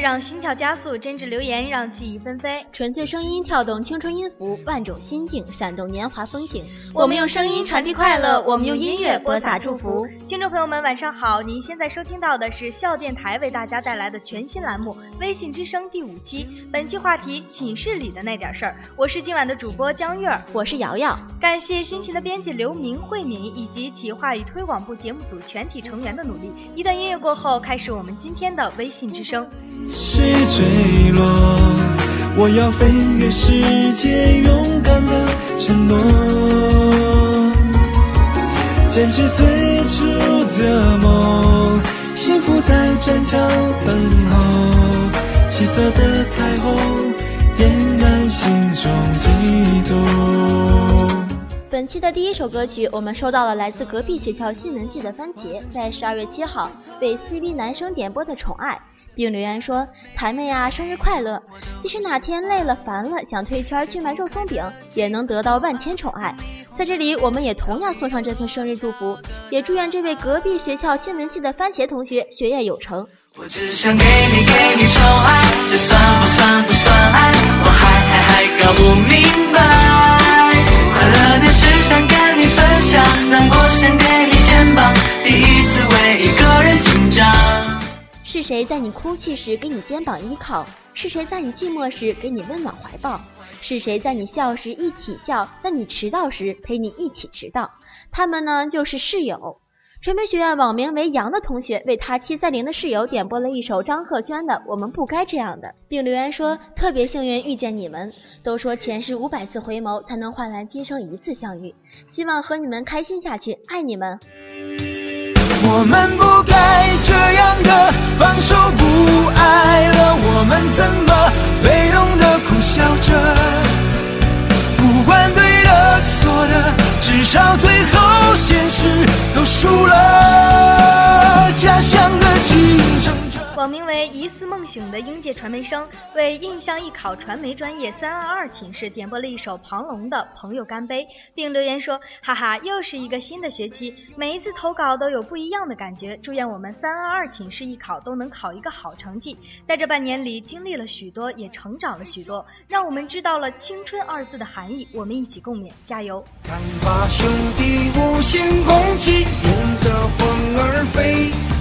让心跳加速，真挚留言让记忆纷飞，纯粹声音跳动青春音符，万种心境闪动年华风景。我们用声音传递快乐，我们用音乐播撒祝福。听众朋友们，晚上好！您现在收听到的是笑电台为大家带来的全新栏目《微信之声》第五期。本期话题：寝室里的那点事儿。我是今晚的主播江月儿，我是瑶瑶。感谢辛勤的编辑刘明、慧敏以及企划与推广部节目组全体成员的努力。一段音乐过后，开始我们今天的微信之声。是坠落，我要飞越世界，勇敢的承诺，坚持最初的梦，幸福在战场等候，七色的彩虹点燃心中悸动。本期的第一首歌曲，我们收到了来自隔壁学校新闻系的番茄，在十二月七号为 CB 男生点播的《宠爱》。并留言说：“台妹啊，生日快乐！即使哪天累了、烦了，想退圈去买肉松饼，也能得到万千宠爱。在这里，我们也同样送上这份生日祝福，也祝愿这位隔壁学校新闻系的番茄同学学业有成。”我只想给你给你宠爱，这算不算不算爱？我还还还搞不明白。快乐的事想跟你分享，难过想给你肩膀，第一次为一个人紧张。是谁在你哭泣时给你肩膀依靠？是谁在你寂寞时给你温暖怀抱？是谁在你笑时一起笑，在你迟到时陪你一起迟到？他们呢，就是室友。传媒学院网名为杨的同学为他七三零的室友点播了一首张赫宣的《我们不该这样的》，并留言说：“特别幸运遇见你们，都说前世五百次回眸才能换来今生一次相遇，希望和你们开心下去，爱你们。”我们不该这样的放手不爱了，我们怎么被动的苦笑着？不管对的错的，至少最后现实都输了。家乡的竞争。网名为疑似梦醒的应届传媒生为印象艺考传媒专业三二二寝室点播了一首庞龙的《朋友干杯》，并留言说：“哈哈，又是一个新的学期，每一次投稿都有不一样的感觉。祝愿我们三二二寝室艺考都能考一个好成绩。在这半年里，经历了许多，也成长了许多，让我们知道了青春二字的含义。我们一起共勉，加油！”看吧，兄弟，无限攻击，迎着风儿飞。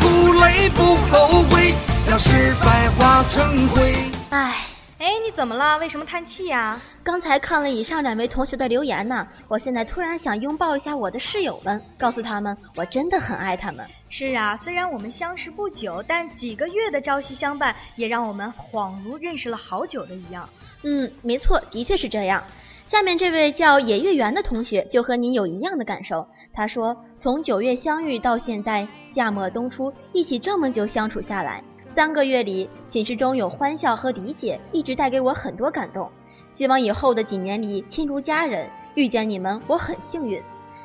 苦累不后悔，让失败化成灰。唉，哎，你怎么了？为什么叹气呀？刚才看了以上两位同学的留言呢，我现在突然想拥抱一下我的室友们，告诉他们我真的很爱他们。是啊，虽然我们相识不久，但几个月的朝夕相伴，也让我们恍如认识了好久的一样。嗯，没错，的确是这样。下面这位叫野月圆的同学就和你有一样的感受。他说：“从九月相遇到现在，夏末冬初，一起这么久相处下来，三个月里，寝室中有欢笑和理解，一直带给我很多感动。希望以后的几年里亲如家人，遇见你们我很幸运。”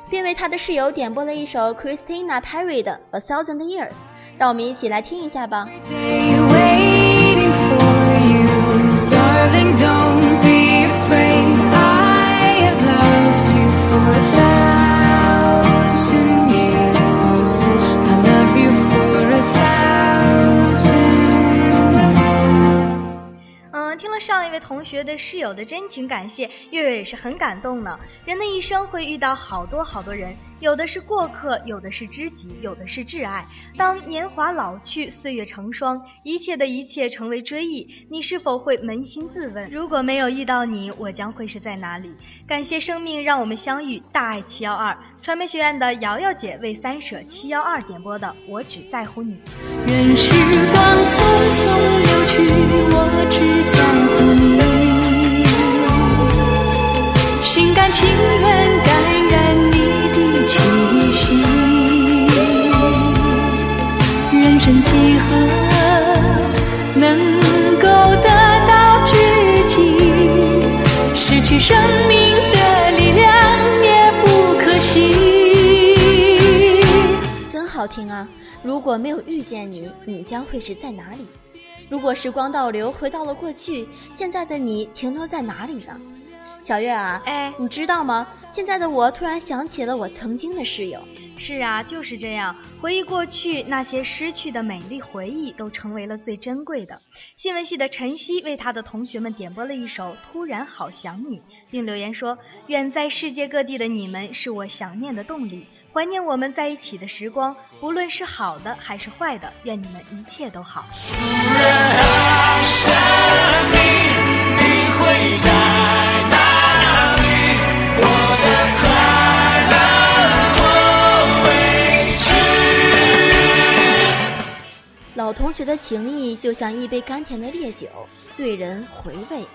并为他的室友点播了一首 Christina Perry 的《A Thousand Years》，让我们一起来听一下吧。同学对室友的真情感谢，月月也是很感动呢。人的一生会遇到好多好多人，有的是过客，有的是知己，有的是挚爱。当年华老去，岁月成霜，一切的一切成为追忆，你是否会扪心自问：如果没有遇到你，我将会是在哪里？感谢生命让我们相遇，大爱七幺二传媒学院的瑶瑶姐为三舍七幺二点播的《我只在乎你》。任时光匆匆流去，我只情感感染你的气息人生几何能够得到知己？失去生命的力量也不可惜。真好听啊！如果没有遇见你，你将会是在哪里？如果时光倒流，回到了过去，现在的你停留在哪里呢？小月啊，哎，你知道吗？现在的我突然想起了我曾经的室友。是啊，就是这样。回忆过去那些失去的美丽回忆，都成为了最珍贵的。新闻系的晨曦为他的同学们点播了一首《突然好想你》，并留言说：“远在世界各地的你们是我想念的动力，怀念我们在一起的时光，不论是好的还是坏的，愿你们一切都好。”老同学的情谊就像一杯甘甜的烈酒，醉人回味；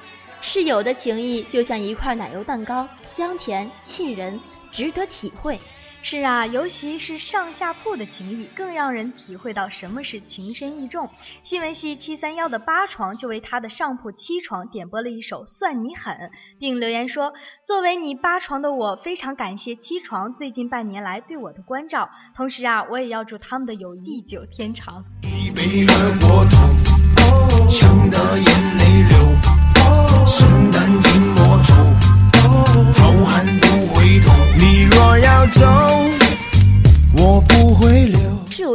室友的情谊就像一块奶油蛋糕，香甜沁人，值得体会。是啊，尤其是上下铺的情谊，更让人体会到什么是情深意重。新闻系七三幺的八床就为他的上铺七床点播了一首《算你狠》，并留言说：“作为你八床的我，非常感谢七床最近半年来对我的关照。同时啊，我也要祝他们的友谊地久天长。”，好汉。你若要走。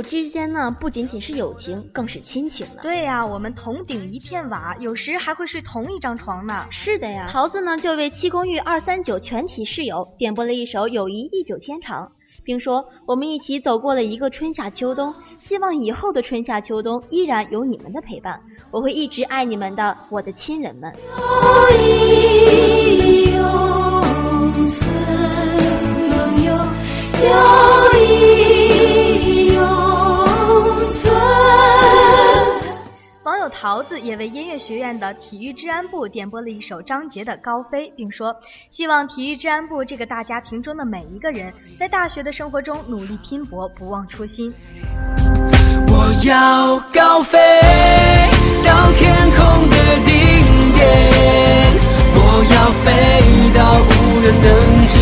之间呢，不仅仅是友情，更是亲情了。对呀，我们同顶一片瓦，有时还会睡同一张床呢。是的呀，桃子呢就为七公寓二三九全体室友点播了一首《友谊地久天长》，并说：“我们一起走过了一个春夏秋冬，希望以后的春夏秋冬依然有你们的陪伴，我会一直爱你们的，我的亲人们。”网友桃子也为音乐学院的体育治安部点播了一首张杰的《高飞》，并说：“希望体育治安部这个大家庭中的每一个人，在大学的生活中努力拼搏，不忘初心。”我要高飞到天空的顶点，我要飞到无人能及。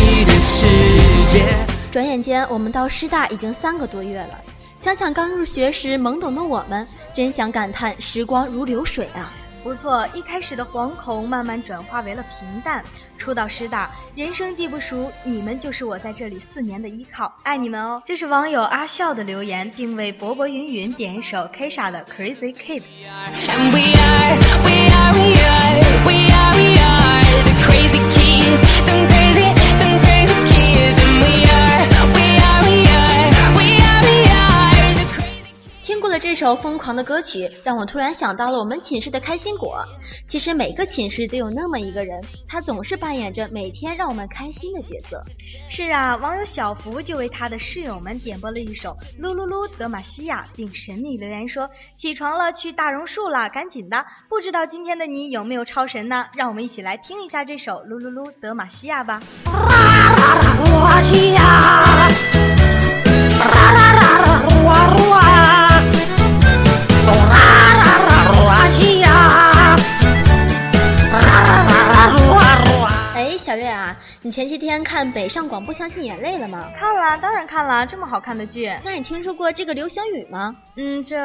转眼间，我们到师大已经三个多月了。想想刚入学时懵懂的我们，真想感叹时光如流水啊！不错，一开始的惶恐慢慢转化为了平淡。初到师大，人生地不熟，你们就是我在这里四年的依靠，爱你们哦！这是网友阿笑的留言，并为薄薄云云点一首 Kisha 的 Crazy Kid。这首疯狂的歌曲让我突然想到了我们寝室的开心果。其实每个寝室都有那么一个人，他总是扮演着每天让我们开心的角色。是啊，网友小福就为他的室友们点播了一首《噜噜噜德玛西亚》，并神秘留言说：“起床了，去大榕树了，赶紧的！不知道今天的你有没有超神呢？让我们一起来听一下这首《噜噜噜德玛西亚》吧。”，小月啊，你前些天看《北上广不相信眼泪》了吗？看了，当然看了，这么好看的剧。那你听说过这个流行语吗？嗯，这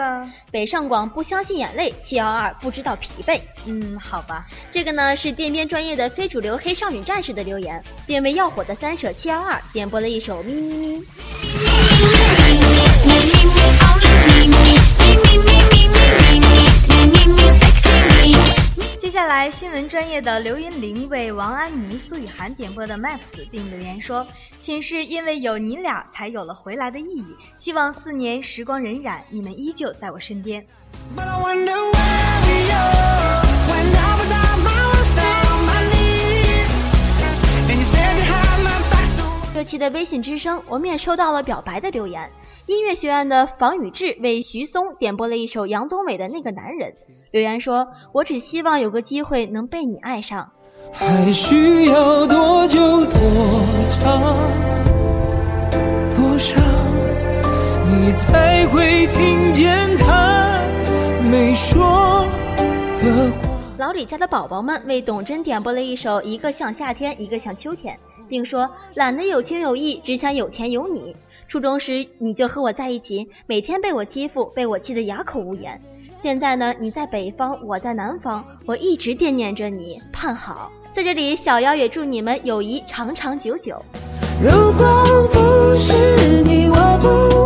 北上广不相信眼泪，七幺二不知道疲惫。嗯，好吧。这个呢是电编专业的非主流黑少女战士的留言，并为要火的三舍七幺二点播了一首咪咪咪。接下来，新闻专业的刘云玲为王安妮、苏雨涵点播的《Maps》，并留言说：“寝室因为有你俩，才有了回来的意义。希望四年时光荏苒，你们依旧在我身边。”这期的微信之声，我们也收到了表白的留言。音乐学院的房宇志为徐松点播了一首杨宗纬的那个男人。留言说：“我只希望有个机会能被你爱上。”还需要多久多长多长，你才会听见他没说的话？老李家的宝宝们为董真点播了一首《一个像夏天，一个像秋天》，并说：“懒得有情有义，只想有钱有你。初中时你就和我在一起，每天被我欺负，被我气得哑口无言。”现在呢，你在北方，我在南方，我一直惦念着你，盼好。在这里，小妖也祝你们友谊长长久久。如果不是你，我不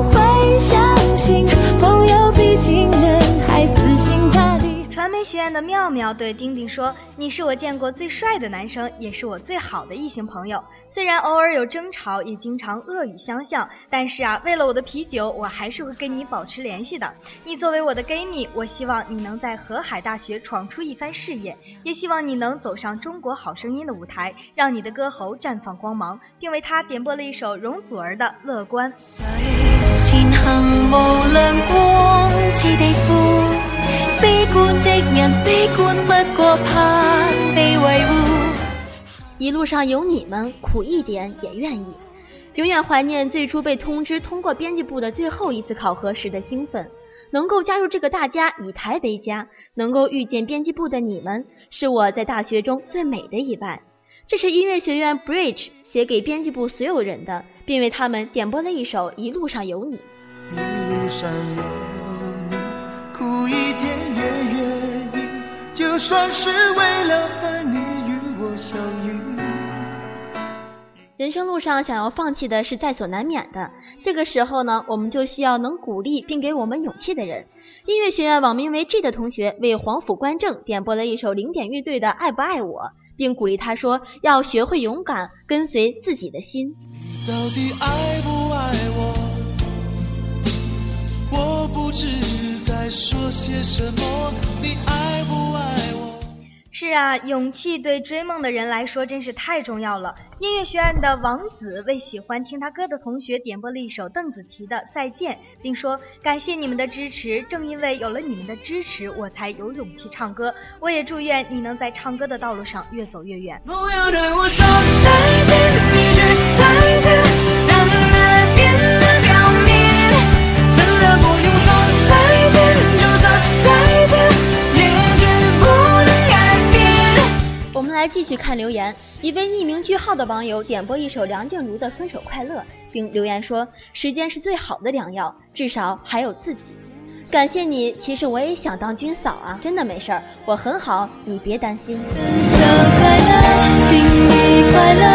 传媒学院的妙妙对丁丁说：“你是我见过最帅的男生，也是我最好的异性朋友。虽然偶尔有争吵，也经常恶语相向，但是啊，为了我的啤酒，我还是会跟你保持联系的。你作为我的闺蜜，我希望你能在河海大学闯出一番事业，也希望你能走上中国好声音的舞台，让你的歌喉绽放光芒，并为他点播了一首容祖儿的《乐观》。”前行无亮光，悲观的人，悲观不过怕被维护。一路上有你们，苦一点也愿意。永远怀念最初被通知通过编辑部的最后一次考核时的兴奋。能够加入这个大家，以台为家，能够遇见编辑部的你们，是我在大学中最美的一半。这是音乐学院 Bridge 写给编辑部所有人的，并为他们点播了一首《一路上有你》。一路上有你，苦一点也愿意。就算是为了分离与我相遇。人生路上想要放弃的是在所难免的，这个时候呢，我们就需要能鼓励并给我们勇气的人。音乐学院网名为 G 的同学为黄甫观正点播了一首零点乐队的《爱不爱我》，并鼓励他说要学会勇敢，跟随自己的心。到底爱不爱我？我不知该说些什么。你爱不爱我？是啊，勇气对追梦的人来说真是太重要了。音乐学院的王子为喜欢听他歌的同学点播了一首邓紫棋的《再见》，并说：“感谢你们的支持，正因为有了你们的支持，我才有勇气唱歌。我也祝愿你能在唱歌的道路上越走越远。”不要对我说再见，一句再见，来继续看留言，一位匿名句号的网友点播一首梁静茹的《分手快乐》，并留言说：“时间是最好的良药，至少还有自己。”感谢你，其实我也想当军嫂啊，真的没事儿，我很好，你别担心。分手快乐，请你快乐，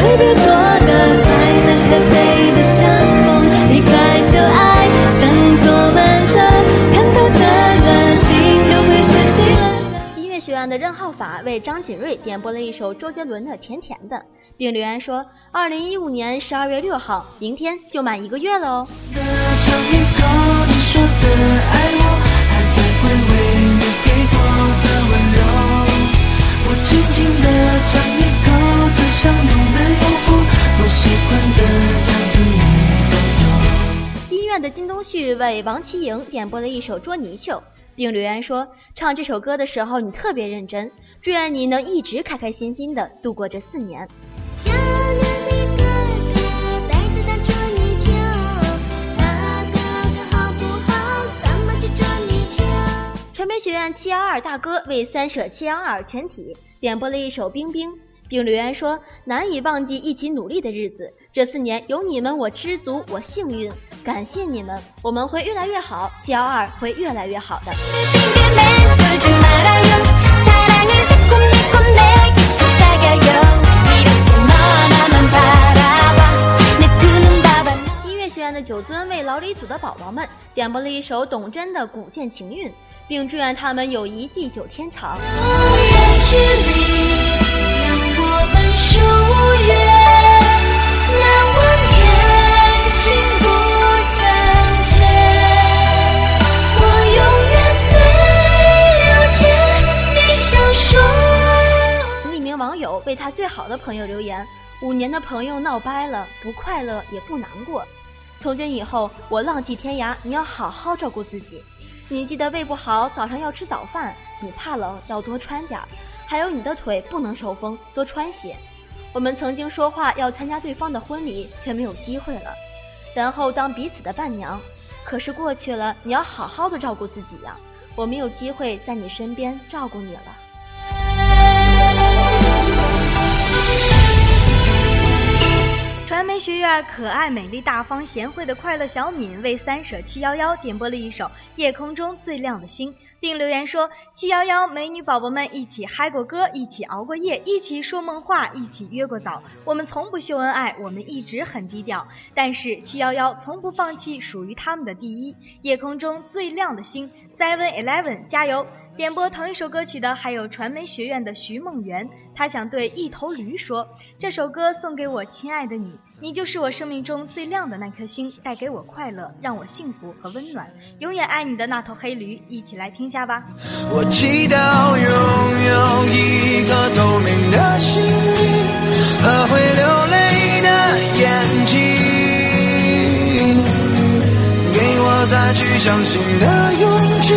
挥别错的，才能和对的相逢，离开旧爱，像坐慢车，看透彻了，心就会升起了。学院的任浩法为张锦瑞点播了一首周杰伦的《甜甜的》，并留言说：“二零一五年十二月六号，明天就满一个月了哦。”音乐的金东旭为王琦莹点播了一首《捉泥鳅》。并留言说，唱这首歌的时候你特别认真，祝愿你能一直开开心心的度过这四年。传媒学院七幺二大哥为三舍七幺二全体点播了一首《冰冰》，并留言说难以忘记一起努力的日子，这四年有你们我知足，我幸运。感谢你们，我们会越来越好，七幺二会越来越好的。音乐学院的九尊为老李组的宝宝们点播了一首董贞的《古剑情韵》，并祝愿他们友谊地久天长。匿名网友为他最好的朋友留言：五年的朋友闹掰了，不快乐也不难过。从今以后，我浪迹天涯，你要好好照顾自己。你记得胃不好，早上要吃早饭。你怕冷，要多穿点儿。还有你的腿不能受风，多穿些。我们曾经说话要参加对方的婚礼，却没有机会了。然后当彼此的伴娘，可是过去了，你要好好的照顾自己呀。我没有机会在你身边照顾你了。传传媒学院可爱、美丽、大方、贤惠的快乐小敏为三舍七幺幺点播了一首《夜空中最亮的星》，并留言说：“七幺幺美女宝宝们一起嗨过歌，一起熬过夜，一起说梦话，一起约过早。我们从不秀恩爱，我们一直很低调，但是七幺幺从不放弃属于他们的第一。夜空中最亮的星，Seven Eleven，加油！”点播同一首歌曲的还有传媒学院的徐梦圆，他想对一头驴说：“这首歌送给我亲爱的你，你就是我生命中最亮的那颗星，带给我快乐，让我幸福和温暖，永远爱你的那头黑驴。”一起来听下吧。我祈祷拥有一颗透明的心和会流泪的眼睛，给我再去相信的勇气。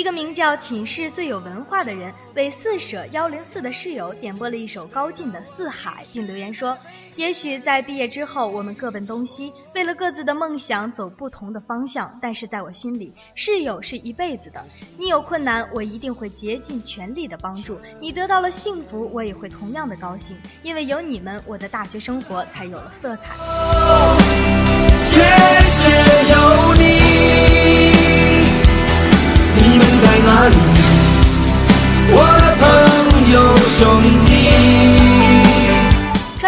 一个名叫寝室最有文化的人为四舍幺零四的室友点播了一首高进的《四海》，并留言说：“也许在毕业之后，我们各奔东西，为了各自的梦想走不同的方向。但是在我心里，室友是一辈子的。你有困难，我一定会竭尽全力的帮助你；得到了幸福，我也会同样的高兴，因为有你们，我的大学生活才有了色彩。”谢谢有你，哪里？我的朋友兄弟。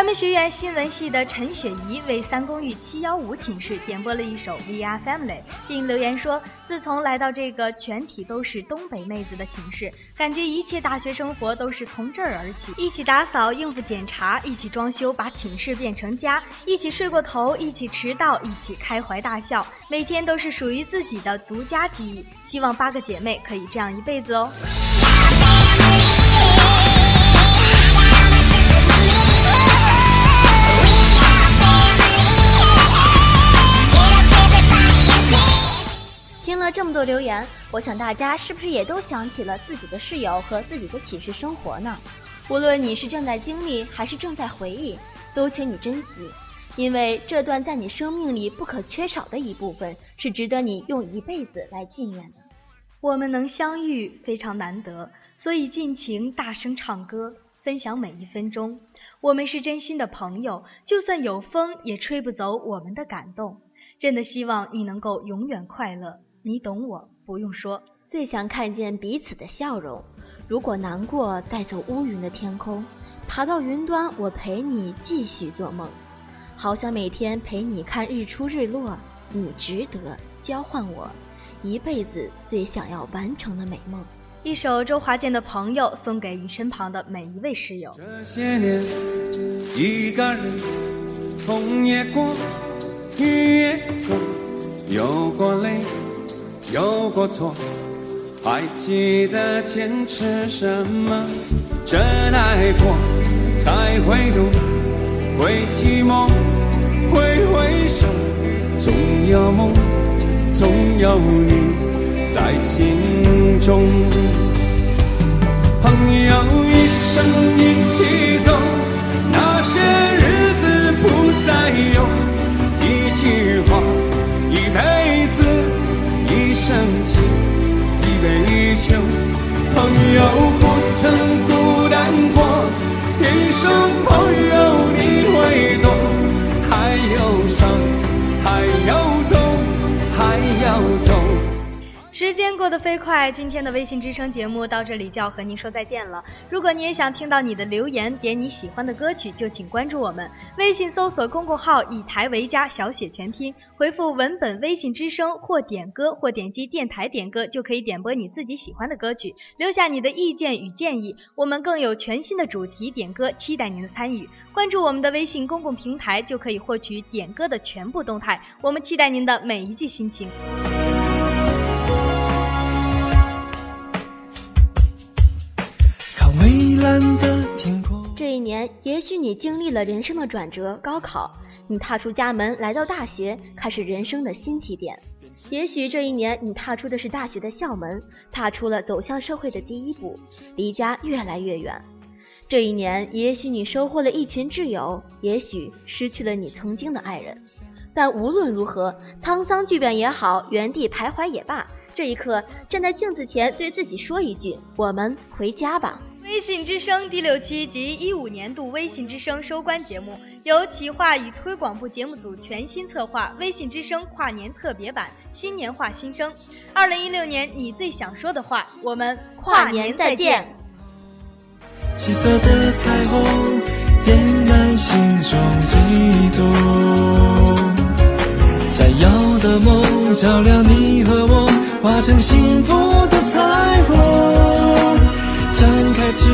传媒学院新闻系的陈雪怡为三公寓七幺五寝室点播了一首《We Are Family》，并留言说：“自从来到这个全体都是东北妹子的寝室，感觉一切大学生活都是从这儿而起。一起打扫、应付检查，一起装修，把寝室变成家，一起睡过头，一起迟到，一起开怀大笑，每天都是属于自己的独家记忆。希望八个姐妹可以这样一辈子哦。”这么多留言，我想大家是不是也都想起了自己的室友和自己的寝室生活呢？无论你是正在经历还是正在回忆，都请你珍惜，因为这段在你生命里不可缺少的一部分，是值得你用一辈子来纪念的。我们能相遇非常难得，所以尽情大声唱歌，分享每一分钟。我们是真心的朋友，就算有风也吹不走我们的感动。真的希望你能够永远快乐。你懂我，不用说。最想看见彼此的笑容。如果难过，带走乌云的天空，爬到云端，我陪你继续做梦。好想每天陪你看日出日落，你值得交换我一辈子最想要完成的美梦。一首周华健的《朋友》送给你身旁的每一位室友。这些年，一个人，风也过，雨也走，有过泪，有过错，还记得坚持什么？真爱过，才会懂，会寂寞，会回首，总有梦，总有你在心中。朋友一生一起走，那些日子不再有。一句话，一辈子，一生情，一杯酒。朋友不曾孤单过，一声朋友时间过得飞快，今天的微信之声节目到这里就要和您说再见了。如果你也想听到你的留言，点你喜欢的歌曲，就请关注我们。微信搜索公众号“以台为家”，小写全拼，回复文本“微信之声”或点歌，或点击电台点歌，就可以点播你自己喜欢的歌曲，留下你的意见与建议。我们更有全新的主题点歌，期待您的参与。关注我们的微信公共平台，就可以获取点歌的全部动态。我们期待您的每一句心情。这一年，也许你经历了人生的转折，高考，你踏出家门来到大学，开始人生的新起点。也许这一年，你踏出的是大学的校门，踏出了走向社会的第一步，离家越来越远。这一年，也许你收获了一群挚友，也许失去了你曾经的爱人。但无论如何，沧桑巨变也好，原地徘徊也罢，这一刻站在镜子前对自己说一句：“我们回家吧。”微信之声第六期及一五年度微信之声收官节目，由企划与推广部节目组全新策划《微信之声跨年特别版》新年话新生。二零一六年你最想说的话，我们跨年再见。七色的彩虹点燃心中悸动，闪耀的梦照亮你和我，化成幸福的彩虹。翅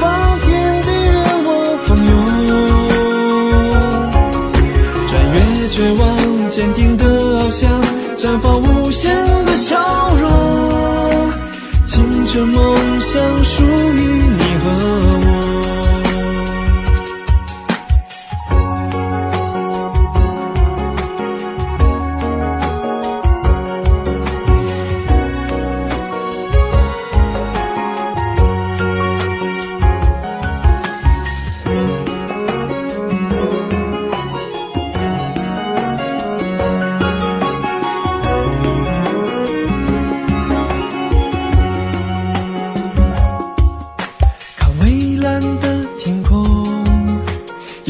膀，天地任我蜂拥，穿越绝望，坚定的翱翔，绽放无限的笑容。青春梦想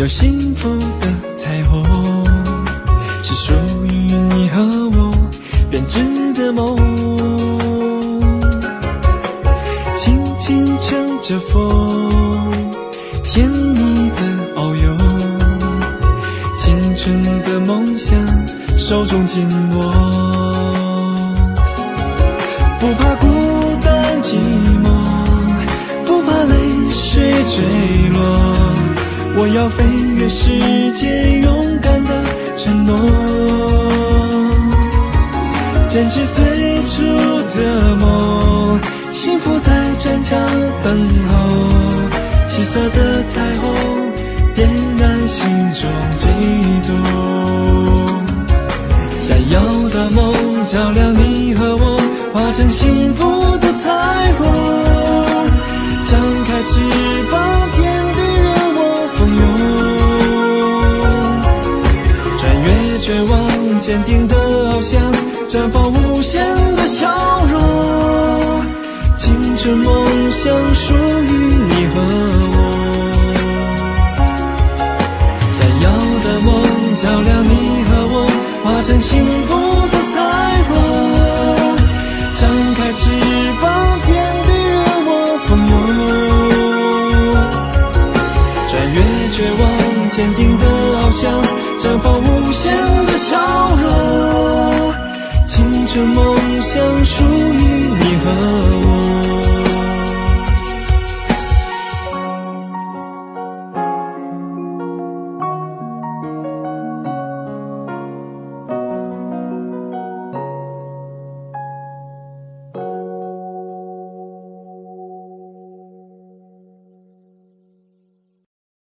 有幸福的彩虹，是属于你和我编织的梦。轻轻乘着风，甜蜜的遨游，青春的梦想手中紧握。我要飞越世界，勇敢的承诺，坚持最初的梦，幸福在战场等候。七色的彩虹点燃心中悸动。闪耀的梦照亮你和我，化成幸福的彩虹。张开翅膀，坚定的翱翔，绽放无限的笑容。青春梦想属于你和我。闪耀的梦照亮你和我，化成幸福的彩虹。张开翅膀，天地任我蜂拥。穿越绝望，坚定的翱翔，绽放无限的笑这。梦想属于你和我。